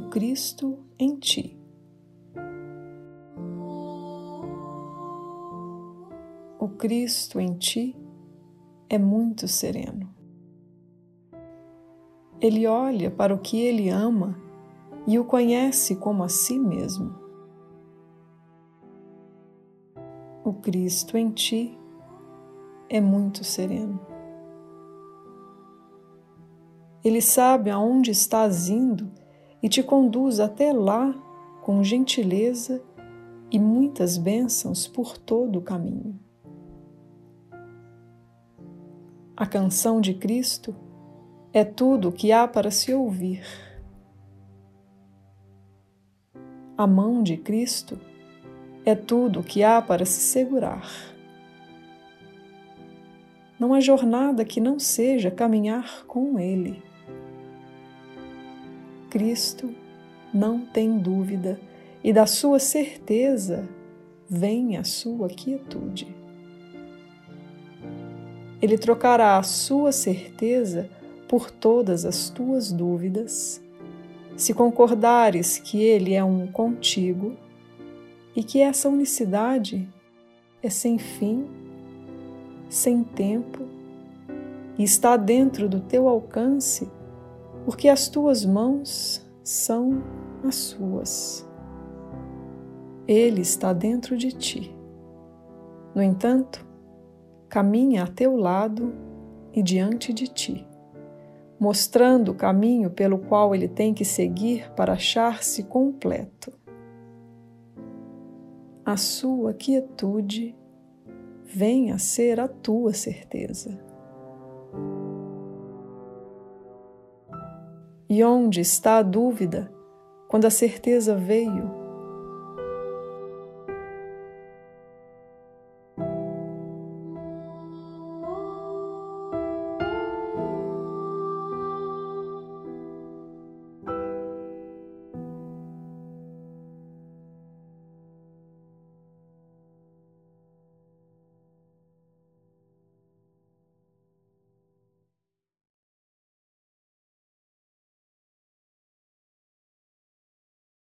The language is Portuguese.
Cristo em ti. O Cristo em ti é muito sereno. Ele olha para o que ele ama e o conhece como a si mesmo. O Cristo em ti é muito sereno. Ele sabe aonde estás indo e te conduz até lá com gentileza e muitas bênçãos por todo o caminho. A canção de Cristo é tudo o que há para se ouvir. A mão de Cristo é tudo o que há para se segurar. Não há jornada que não seja caminhar com Ele. Cristo não tem dúvida e da sua certeza vem a sua quietude. Ele trocará a sua certeza por todas as tuas dúvidas, se concordares que Ele é um contigo e que essa unicidade é sem fim, sem tempo e está dentro do teu alcance porque as tuas mãos são as suas. Ele está dentro de ti. No entanto, caminha a teu lado e diante de ti, mostrando o caminho pelo qual ele tem que seguir para achar-se completo. A sua quietude vem a ser a tua certeza. E onde está a dúvida quando a certeza veio